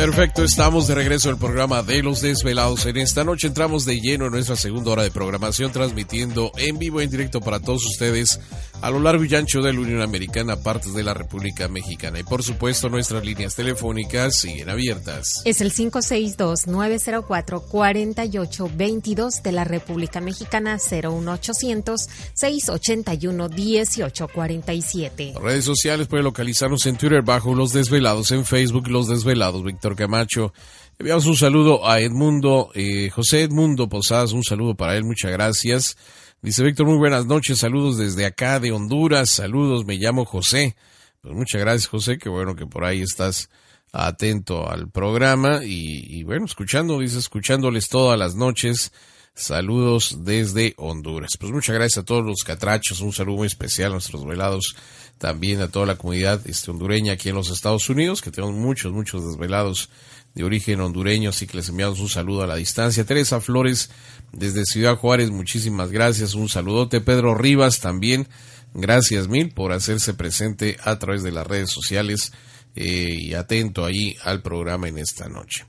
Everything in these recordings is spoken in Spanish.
Perfecto, estamos de regreso al programa de Los Desvelados. En esta noche entramos de lleno en nuestra segunda hora de programación, transmitiendo en vivo en directo para todos ustedes a lo largo y ancho de la Unión Americana, partes de la República Mexicana. Y por supuesto, nuestras líneas telefónicas siguen abiertas. Es el 562-904-4822 de la República Mexicana, 01800-681-1847. Redes sociales puede localizarnos en Twitter bajo Los Desvelados, en Facebook Los Desvelados, Víctor Camacho. Enviamos un saludo a Edmundo, eh, José Edmundo Posadas, un saludo para él, muchas gracias. Dice Víctor, muy buenas noches, saludos desde acá de Honduras, saludos, me llamo José. Pues muchas gracias José, qué bueno que por ahí estás atento al programa y, y bueno, escuchando, dice, escuchándoles todas las noches. Saludos desde Honduras. Pues muchas gracias a todos los catrachos, un saludo muy especial a nuestros velados, también a toda la comunidad este, hondureña aquí en los Estados Unidos, que tenemos muchos, muchos desvelados de origen hondureño, así que les enviamos un saludo a la distancia. Teresa Flores desde Ciudad Juárez, muchísimas gracias, un saludote. Pedro Rivas también, gracias mil por hacerse presente a través de las redes sociales eh, y atento ahí al programa en esta noche.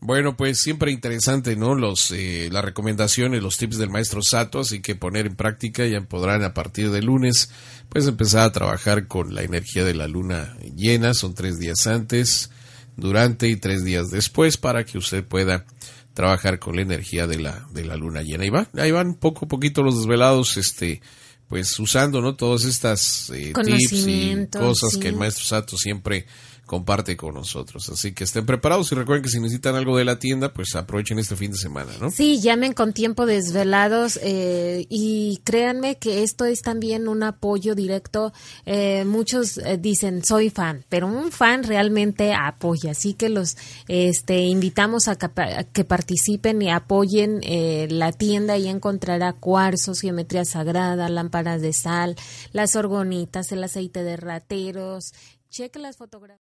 Bueno, pues siempre interesante, ¿no? Los, eh, las recomendaciones, los tips del maestro Sato, así que poner en práctica, ya podrán a partir de lunes, pues empezar a trabajar con la energía de la luna llena, son tres días antes, durante y tres días después, para que usted pueda trabajar con la energía de la, de la luna llena. Ahí, va, ahí van poco a poquito los desvelados, este, pues usando, ¿no? Todas estas eh, tips y cosas sí. que el maestro Sato siempre comparte con nosotros. Así que estén preparados y recuerden que si necesitan algo de la tienda, pues aprovechen este fin de semana, ¿no? Sí, llamen con tiempo desvelados eh, y créanme que esto es también un apoyo directo. Eh, muchos eh, dicen soy fan, pero un fan realmente apoya. Así que los este, invitamos a que, que participen y apoyen eh, la tienda y encontrará cuarzos, geometría sagrada, lámparas de sal, las orgonitas, el aceite de rateros. Cheque las fotografías.